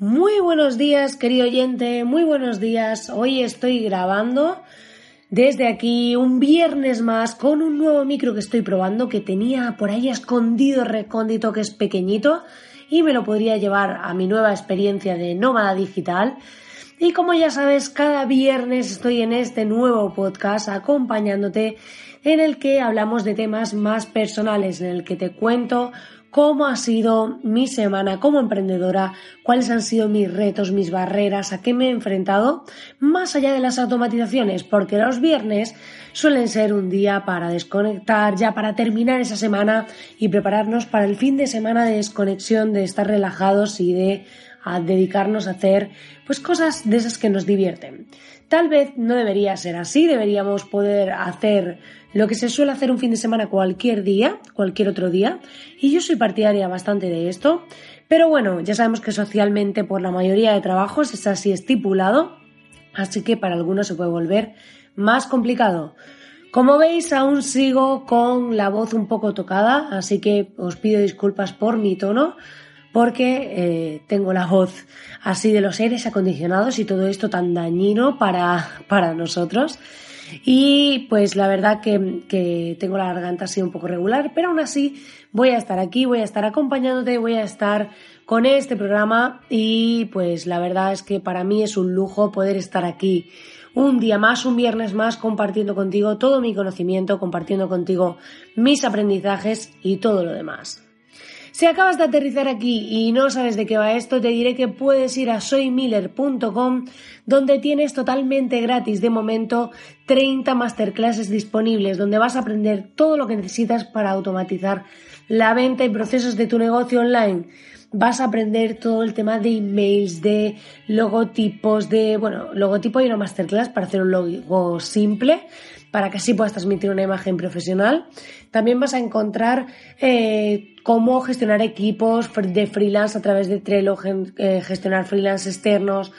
Muy buenos días, querido oyente, muy buenos días. Hoy estoy grabando desde aquí un viernes más con un nuevo micro que estoy probando que tenía por ahí escondido, recóndito, que es pequeñito y me lo podría llevar a mi nueva experiencia de nómada digital. Y como ya sabes, cada viernes estoy en este nuevo podcast acompañándote en el que hablamos de temas más personales, en el que te cuento cómo ha sido mi semana como emprendedora, cuáles han sido mis retos, mis barreras, a qué me he enfrentado, más allá de las automatizaciones, porque los viernes suelen ser un día para desconectar, ya para terminar esa semana y prepararnos para el fin de semana de desconexión, de estar relajados y de dedicarnos a hacer pues cosas de esas que nos divierten. Tal vez no debería ser así, deberíamos poder hacer lo que se suele hacer un fin de semana cualquier día, cualquier otro día, y yo soy partidaria bastante de esto, pero bueno, ya sabemos que socialmente por la mayoría de trabajos es así estipulado, así que para algunos se puede volver más complicado. Como veis, aún sigo con la voz un poco tocada, así que os pido disculpas por mi tono, porque eh, tengo la voz así de los aires acondicionados y todo esto tan dañino para, para nosotros. Y pues la verdad que, tengo la garganta así un poco regular, pero aún así voy a estar aquí, voy a estar acompañándote, voy a estar con este programa y pues la verdad es que para mí es un lujo poder estar aquí un día más, un viernes más, compartiendo contigo todo mi conocimiento, compartiendo contigo mis aprendizajes y todo lo demás. Si acabas de aterrizar aquí y no sabes de qué va esto, te diré que puedes ir a soymiller.com donde tienes totalmente gratis de momento 30 masterclasses disponibles donde vas a aprender todo lo que necesitas para automatizar la venta y procesos de tu negocio online vas a aprender todo el tema de emails, de logotipos, de, bueno, logotipo y una masterclass para hacer un logo simple, para que así puedas transmitir una imagen profesional. También vas a encontrar eh, cómo gestionar equipos de freelance a través de Trello, eh, gestionar freelance externos,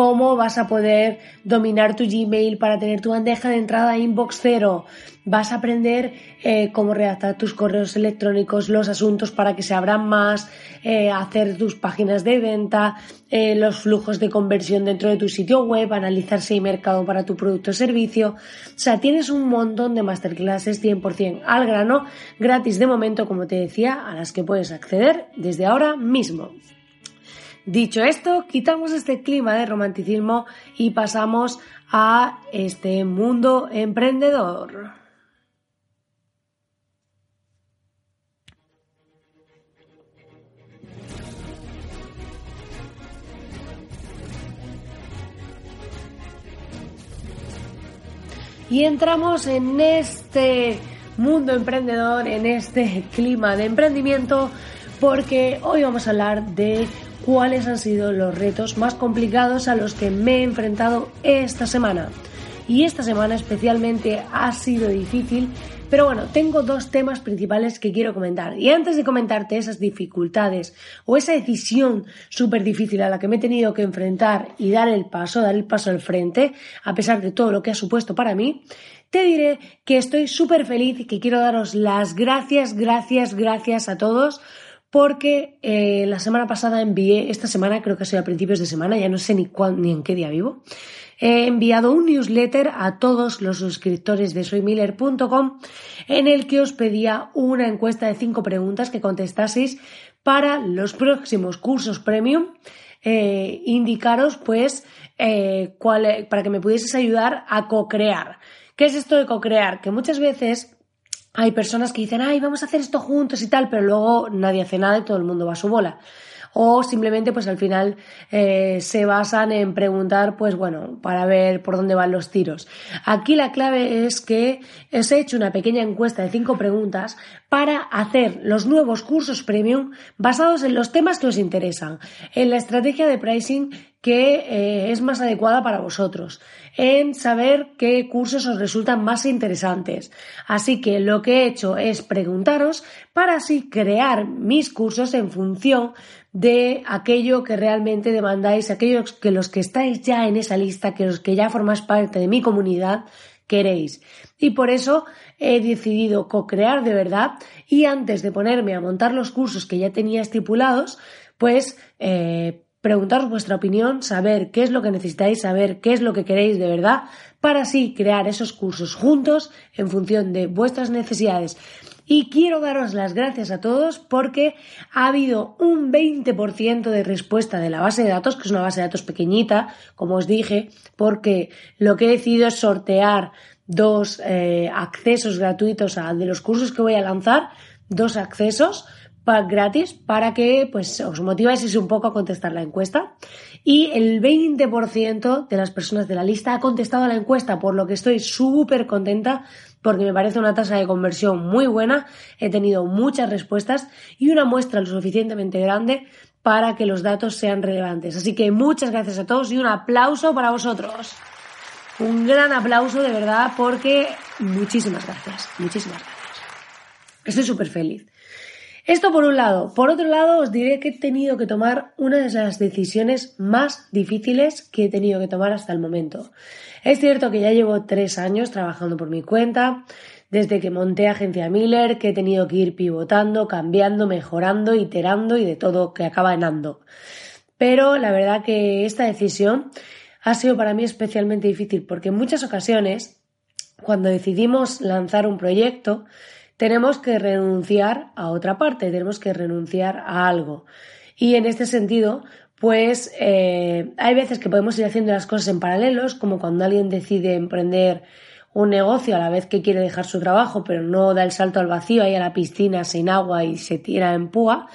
cómo vas a poder dominar tu Gmail para tener tu bandeja de entrada inbox cero. Vas a aprender eh, cómo redactar tus correos electrónicos, los asuntos para que se abran más, eh, hacer tus páginas de venta, eh, los flujos de conversión dentro de tu sitio web, analizar si hay mercado para tu producto o servicio. O sea, tienes un montón de masterclasses 100% al grano, gratis de momento, como te decía, a las que puedes acceder desde ahora mismo. Dicho esto, quitamos este clima de romanticismo y pasamos a este mundo emprendedor. Y entramos en este mundo emprendedor, en este clima de emprendimiento, porque hoy vamos a hablar de cuáles han sido los retos más complicados a los que me he enfrentado esta semana. Y esta semana especialmente ha sido difícil, pero bueno, tengo dos temas principales que quiero comentar. Y antes de comentarte esas dificultades o esa decisión súper difícil a la que me he tenido que enfrentar y dar el paso, dar el paso al frente, a pesar de todo lo que ha supuesto para mí, te diré que estoy súper feliz y que quiero daros las gracias, gracias, gracias a todos porque eh, la semana pasada envié, esta semana creo que ha sido a principios de semana, ya no sé ni, cuándo, ni en qué día vivo, he enviado un newsletter a todos los suscriptores de soymiller.com en el que os pedía una encuesta de cinco preguntas que contestaseis para los próximos cursos premium. Eh, indicaros pues eh, cuál, para que me pudieseis ayudar a co-crear. ¿Qué es esto de co-crear? Que muchas veces hay personas que dicen, ay, vamos a hacer esto juntos y tal, pero luego nadie hace nada y todo el mundo va a su bola o simplemente pues al final eh, se basan en preguntar pues bueno para ver por dónde van los tiros. Aquí la clave es que os he hecho una pequeña encuesta de cinco preguntas para hacer los nuevos cursos premium basados en los temas que os interesan, en la estrategia de pricing que eh, es más adecuada para vosotros, en saber qué cursos os resultan más interesantes. Así que lo que he hecho es preguntaros para así crear mis cursos en función de aquello que realmente demandáis, aquellos que los que estáis ya en esa lista, que los que ya formáis parte de mi comunidad, queréis. Y por eso he decidido co-crear de verdad y antes de ponerme a montar los cursos que ya tenía estipulados, pues eh, preguntaros vuestra opinión, saber qué es lo que necesitáis, saber qué es lo que queréis de verdad, para así crear esos cursos juntos en función de vuestras necesidades. Y quiero daros las gracias a todos porque ha habido un 20% de respuesta de la base de datos, que es una base de datos pequeñita, como os dije, porque lo que he decidido es sortear dos eh, accesos gratuitos a, de los cursos que voy a lanzar, dos accesos gratis para que pues os motiváis un poco a contestar la encuesta. Y el 20% de las personas de la lista ha contestado a la encuesta por lo que estoy súper contenta porque me parece una tasa de conversión muy buena. He tenido muchas respuestas y una muestra lo suficientemente grande para que los datos sean relevantes. Así que muchas gracias a todos y un aplauso para vosotros. Un gran aplauso de verdad porque muchísimas gracias muchísimas gracias. Estoy súper feliz esto por un lado. Por otro lado, os diré que he tenido que tomar una de las decisiones más difíciles que he tenido que tomar hasta el momento. Es cierto que ya llevo tres años trabajando por mi cuenta, desde que monté Agencia Miller, que he tenido que ir pivotando, cambiando, mejorando, iterando y de todo que acaba en ando. Pero la verdad que esta decisión ha sido para mí especialmente difícil porque en muchas ocasiones, cuando decidimos lanzar un proyecto, tenemos que renunciar a otra parte, tenemos que renunciar a algo. Y en este sentido, pues eh, hay veces que podemos ir haciendo las cosas en paralelos, como cuando alguien decide emprender un negocio a la vez que quiere dejar su trabajo, pero no da el salto al vacío ahí a la piscina sin agua y se tira en púa,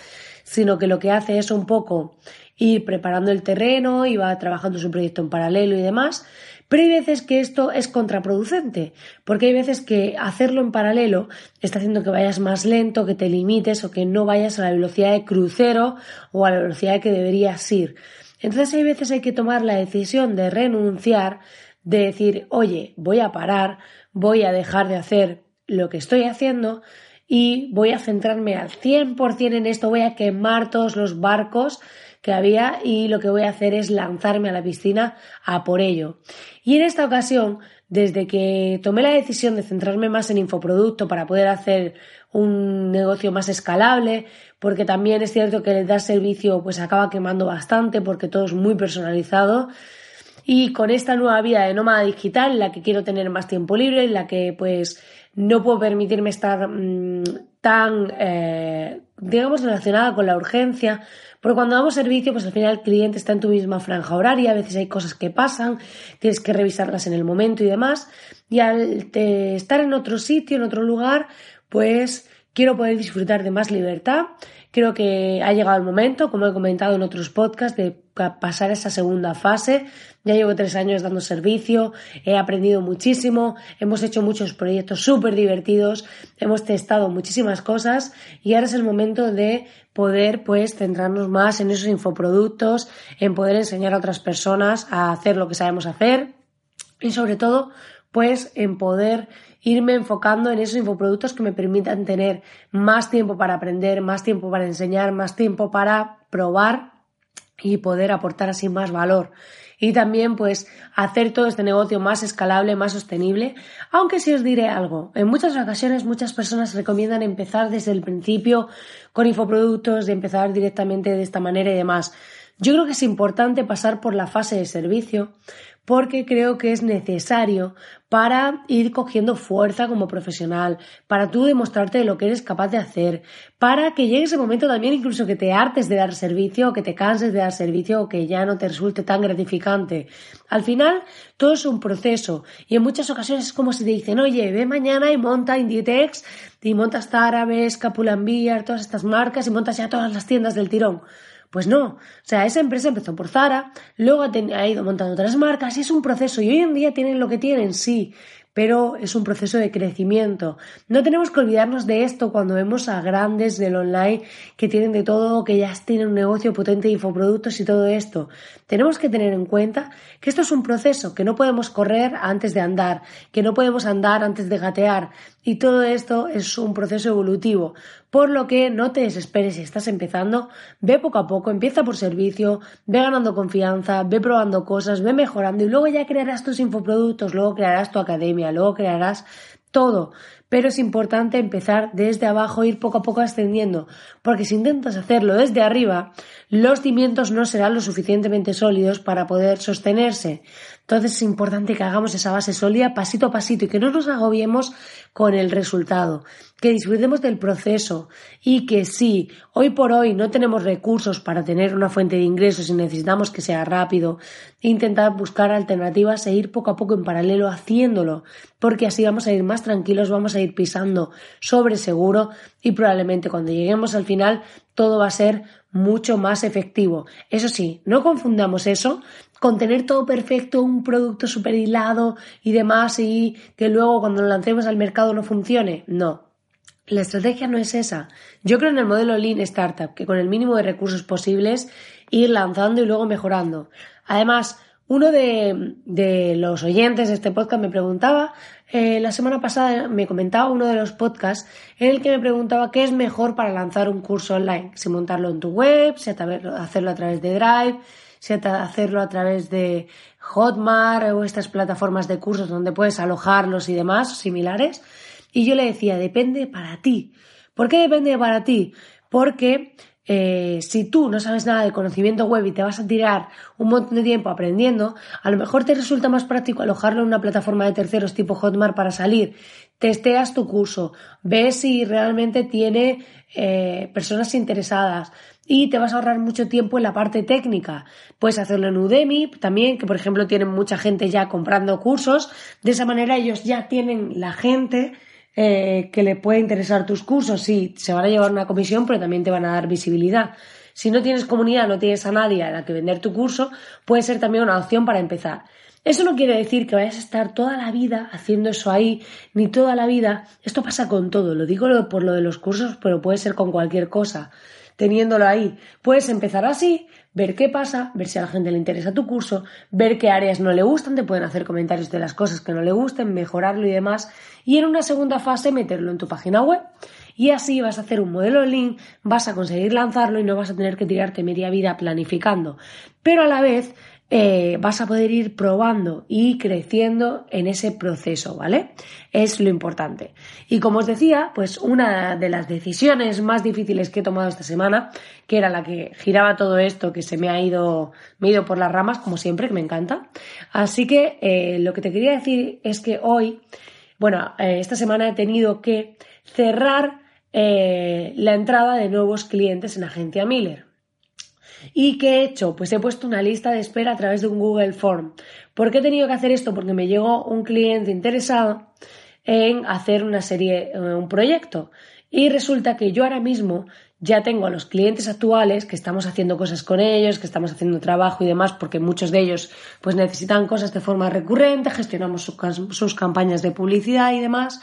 sino que lo que hace es un poco ir preparando el terreno y va trabajando su proyecto en paralelo y demás, pero hay veces que esto es contraproducente, porque hay veces que hacerlo en paralelo está haciendo que vayas más lento, que te limites o que no vayas a la velocidad de crucero o a la velocidad que deberías ir. Entonces hay veces hay que tomar la decisión de renunciar, de decir, oye, voy a parar, voy a dejar de hacer lo que estoy haciendo y voy a centrarme al 100% en esto, voy a quemar todos los barcos que había y lo que voy a hacer es lanzarme a la piscina a por ello. Y en esta ocasión, desde que tomé la decisión de centrarme más en infoproducto para poder hacer un negocio más escalable, porque también es cierto que el dar servicio pues acaba quemando bastante porque todo es muy personalizado. Y con esta nueva vida de nómada digital, en la que quiero tener más tiempo libre, en la que pues no puedo permitirme estar mm, tan, eh, digamos, relacionada con la urgencia, porque cuando damos servicio, pues al final el cliente está en tu misma franja horaria, a veces hay cosas que pasan, tienes que revisarlas en el momento y demás, y al estar en otro sitio, en otro lugar, pues quiero poder disfrutar de más libertad. Creo que ha llegado el momento, como he comentado en otros podcasts, de pasar esa segunda fase. Ya llevo tres años dando servicio, he aprendido muchísimo, hemos hecho muchos proyectos súper divertidos, hemos testado muchísimas cosas y ahora es el momento de poder pues centrarnos más en esos infoproductos, en poder enseñar a otras personas a hacer lo que sabemos hacer y sobre todo pues en poder irme enfocando en esos infoproductos que me permitan tener más tiempo para aprender, más tiempo para enseñar, más tiempo para probar y poder aportar así más valor. Y también pues hacer todo este negocio más escalable, más sostenible. Aunque si os diré algo, en muchas ocasiones muchas personas recomiendan empezar desde el principio con infoproductos, de empezar directamente de esta manera y demás. Yo creo que es importante pasar por la fase de servicio porque creo que es necesario para ir cogiendo fuerza como profesional, para tú demostrarte lo que eres capaz de hacer, para que llegue ese momento también incluso que te hartes de dar servicio o que te canses de dar servicio o que ya no te resulte tan gratificante. Al final, todo es un proceso y en muchas ocasiones es como si te dicen, oye, ve mañana y monta Inditex y montas Árabes, Capulambiar, todas estas marcas y montas ya todas las tiendas del tirón. Pues no, o sea, esa empresa empezó por Zara, luego ha, ido montando otras marcas y es un proceso. Y hoy en día tienen lo que tienen, sí, pero es un proceso de crecimiento. No tenemos que olvidarnos de esto cuando vemos a grandes del online que tienen de todo, que ya tienen un negocio potente de infoproductos y todo esto. Tenemos que tener en cuenta que esto es un proceso, que no podemos correr antes de andar, que no podemos andar antes de gatear y todo esto es un proceso evolutivo. Por lo que no te desesperes si estás empezando, ve poco a poco, empieza por servicio, ve ganando confianza, ve probando cosas, ve mejorando y luego ya crearás tus infoproductos, luego crearás tu academia, luego crearás todo. Pero es importante empezar desde abajo, ir poco a poco ascendiendo, porque si intentas hacerlo desde arriba, los cimientos no serán lo suficientemente sólidos para poder sostenerse. Entonces es importante que hagamos esa base sólida pasito a pasito y que no nos agobiemos con el resultado, que disfrutemos del proceso y que si hoy por hoy no tenemos recursos para tener una fuente de ingresos y necesitamos que sea rápido, intentar buscar alternativas e ir poco a poco en paralelo haciéndolo, porque así vamos a ir más tranquilos, vamos a ir pisando sobre seguro y probablemente cuando lleguemos al final todo va a ser mucho más efectivo. Eso sí, no confundamos eso con tener todo perfecto, un producto super hilado y demás y que luego cuando lo lancemos al mercado no funcione. No. La estrategia no es esa. Yo creo en el modelo Lean Startup, que con el mínimo de recursos posibles ir lanzando y luego mejorando. Además, uno de, los oyentes de este podcast me preguntaba, eh, la semana pasada me comentaba uno de los podcasts en el que me preguntaba qué es mejor para lanzar un curso online, si montarlo en tu web, si hacerlo a través de Drive, hacerlo a través de Hotmart o estas plataformas de cursos donde puedes alojarlos y demás, similares. Y yo le decía, depende para ti. ¿Por qué depende para ti? Porque eh, si tú no sabes nada de conocimiento web y te vas a tirar un montón de tiempo aprendiendo, a lo mejor te resulta más práctico alojarlo en una plataforma de terceros tipo Hotmart para salir. Testeas tu curso, ves si realmente tiene eh, personas interesadas, y te vas a ahorrar mucho tiempo en la parte técnica. Puedes hacerlo en Udemy también, que por ejemplo tienen mucha gente ya comprando cursos. De esa manera ellos ya tienen la gente eh, que le puede interesar tus cursos. Sí, se van a llevar una comisión, pero también te van a dar visibilidad. Si no tienes comunidad, no tienes a nadie a la que vender tu curso, puede ser también una opción para empezar. Eso no quiere decir que vayas a estar toda la vida haciendo eso ahí, ni toda la vida. Esto pasa con todo. Lo digo por lo de los cursos, pero puede ser con cualquier cosa teniéndolo ahí. Puedes empezar así, ver qué pasa, ver si a la gente le interesa tu curso, ver qué áreas no le gustan, te pueden hacer comentarios de las cosas que no le gusten, mejorarlo y demás. Y en una segunda fase meterlo en tu página web. Y así vas a hacer un modelo link, vas a conseguir lanzarlo y no vas a tener que tirarte media vida planificando. Pero a la vez eh, vas a poder ir probando y creciendo en ese proceso, ¿vale? Es lo importante. Y como os decía, pues una de las decisiones más difíciles que he tomado esta semana, que era la que giraba todo esto, que se me ha ido, me ido por las ramas, como siempre, que me encanta. Así que eh, lo que te quería decir es que hoy, bueno, eh, esta semana he tenido que cerrar la entrada de nuevos clientes en Agencia Miller. ¿Y qué he hecho? Pues he puesto una lista de espera a través de un Google Form. ¿Por qué he tenido que hacer esto? Porque me llegó un cliente interesado en hacer una serie, eh, un proyecto. Y resulta que yo ahora mismo ya tengo a los clientes actuales que estamos haciendo cosas con ellos, que estamos haciendo trabajo y demás, porque muchos de ellos pues necesitan cosas de forma recurrente, gestionamos sus campañas de publicidad y demás,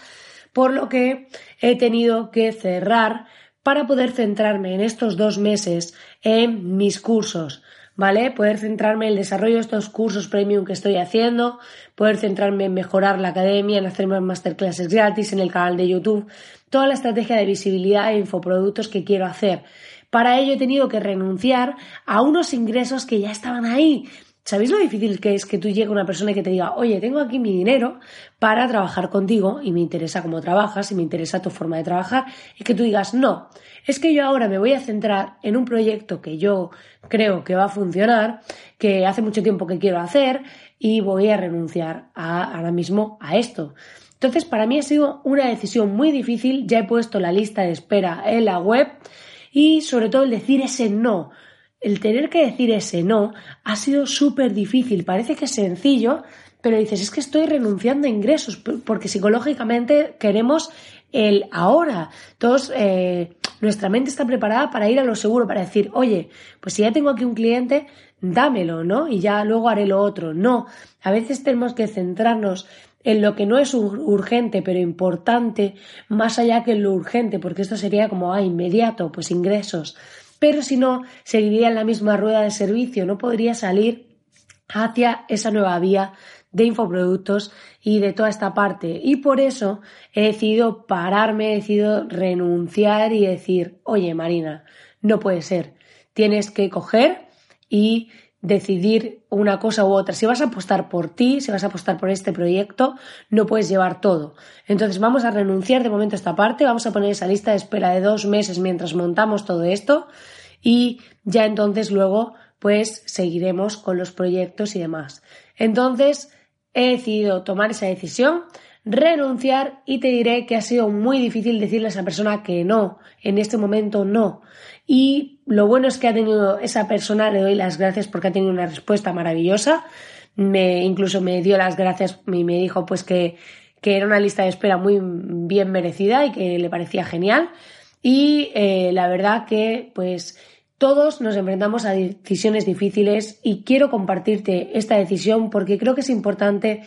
por lo que he tenido que cerrar para poder centrarme en estos dos meses en mis cursos, ¿vale? Poder centrarme en el desarrollo de estos cursos premium que estoy haciendo, poder centrarme en mejorar la academia, en hacer más masterclasses gratis en el canal de YouTube, toda la estrategia de visibilidad e infoproductos que quiero hacer. Para ello he tenido que renunciar a unos ingresos que ya estaban ahí, ¿Sabéis lo difícil que es que tú llegue una persona y que te diga, oye, tengo aquí mi dinero para trabajar contigo y me interesa cómo trabajas y me interesa tu forma de trabajar y que tú digas, no, es que yo ahora me voy a centrar en un proyecto que yo creo que va a funcionar, que hace mucho tiempo que quiero hacer y voy a renunciar ahora mismo a esto. Entonces, para mí ha sido una decisión muy difícil, ya he puesto la lista de espera en la web y sobre todo el decir ese no el tener que decir ese no ha sido súper difícil. Parece que es sencillo, pero dices, es que estoy renunciando a ingresos, porque psicológicamente queremos el ahora. Todos, eh, nuestra mente está preparada para ir a lo seguro, para decir, oye, pues si ya tengo aquí un cliente, dámelo, ¿no? Y ya luego haré lo otro. No, a veces tenemos que centrarnos en lo que no es urgente, pero importante, más allá que en lo urgente, porque esto sería como, ah, inmediato, pues ingresos pero si no, seguiría en la misma rueda de servicio, no podría salir hacia esa nueva vía de infoproductos y de toda esta parte. Y por eso he decidido pararme, he decidido renunciar y decir, oye Marina, no puede ser, tienes que coger y decidir una cosa u otra. Si vas a apostar por ti, si vas a apostar por este proyecto, no puedes llevar todo. Entonces vamos a renunciar de momento a esta parte, vamos a poner esa lista de espera de dos meses mientras montamos todo esto y ya entonces luego pues seguiremos con los proyectos y demás. Entonces he decidido tomar esa decisión, renunciar y te diré que ha sido muy difícil decirle a esa persona que no, en este momento no. Y lo bueno es que ha tenido esa persona, le doy las gracias porque ha tenido una respuesta maravillosa. Me, incluso me dio las gracias y me dijo pues que, que era una lista de espera muy bien merecida y que le parecía genial. Y eh, la verdad que pues todos nos enfrentamos a decisiones difíciles y quiero compartirte esta decisión porque creo que es importante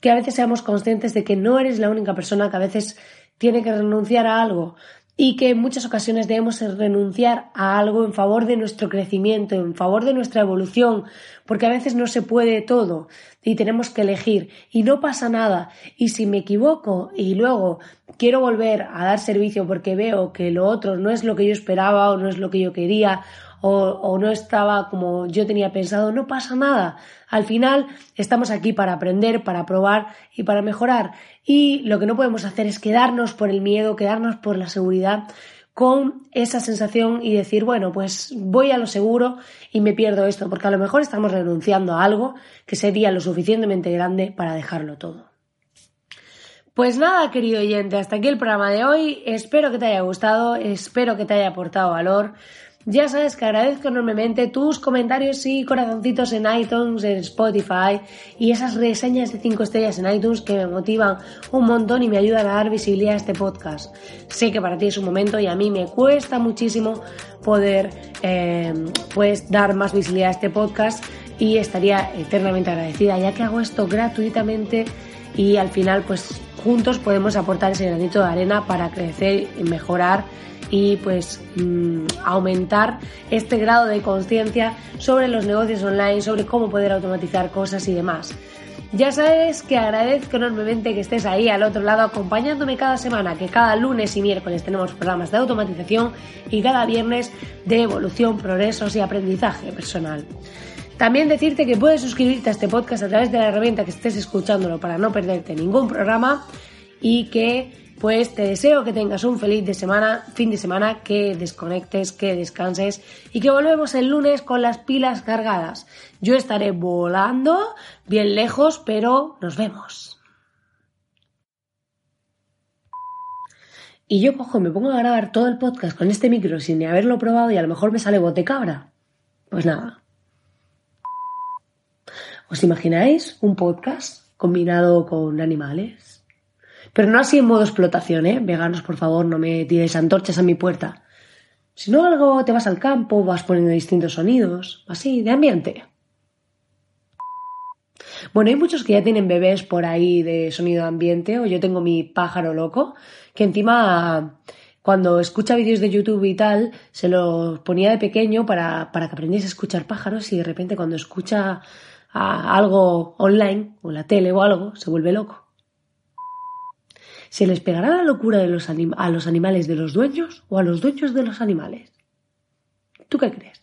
que a veces seamos conscientes de que no eres la única persona que a veces tiene que renunciar a algo y que en muchas ocasiones debemos renunciar a algo en favor de nuestro crecimiento, en favor de nuestra evolución, porque a veces no se puede todo y tenemos que elegir y no pasa nada. Y si me equivoco y luego quiero volver a dar servicio porque veo que lo otro no es lo que yo esperaba o no es lo que yo quería o, no estaba como yo tenía pensado, no pasa nada. Al final estamos aquí para aprender, para probar y para mejorar. Y lo que no podemos hacer es quedarnos por el miedo, quedarnos por la seguridad con esa sensación y decir, bueno, pues voy a lo seguro y me pierdo esto, porque a lo mejor estamos renunciando a algo que sería lo suficientemente grande para dejarlo todo. Pues nada, querido oyente, hasta aquí el programa de hoy. Espero que te haya gustado, espero que te haya aportado valor. Ya sabes que agradezco enormemente tus comentarios y corazoncitos en iTunes, en Spotify y esas reseñas de 5 estrellas en iTunes que me motivan un montón y me ayudan a dar visibilidad a este podcast. Sé que para ti es un momento y a mí me cuesta muchísimo poder eh, pues dar más visibilidad a este podcast y estaría eternamente agradecida ya que hago esto gratuitamente y al final pues juntos podemos aportar ese granito de arena para crecer y mejorar y pues mm, aumentar este grado de conciencia sobre los negocios online, sobre cómo poder automatizar cosas y demás. Ya sabes que agradezco enormemente que estés ahí al otro lado acompañándome cada semana, que cada lunes y miércoles tenemos programas de automatización y cada viernes de evolución, progresos y aprendizaje personal. También decirte que puedes suscribirte a este podcast a través de la herramienta que estés escuchándolo para no perderte ningún programa y que pues te deseo que tengas un feliz de semana, fin de semana, que desconectes, que descanses y que volvemos el lunes con las pilas cargadas. Yo estaré volando bien lejos, pero nos vemos. Y yo cojo, me pongo a grabar todo el podcast con este micro sin ni haberlo probado y a lo mejor me sale bote cabra. Pues nada. ¿Os imagináis un podcast combinado con animales? Pero no así en modo explotación, ¿eh? Veganos, por favor, no me tiréis antorchas a mi puerta. Si no, algo te vas al campo, vas poniendo distintos sonidos, así, de ambiente. Bueno, hay muchos que ya tienen bebés por ahí de sonido ambiente, o yo tengo mi pájaro loco, que encima cuando escucha vídeos de YouTube y tal, se los ponía de pequeño para, para que aprendiese a escuchar pájaros y de repente cuando escucha algo online, o la tele o algo, se vuelve loco. ¿Se les pegará la locura de los a los animales de los dueños o a los dueños de los animales? ¿Tú qué crees?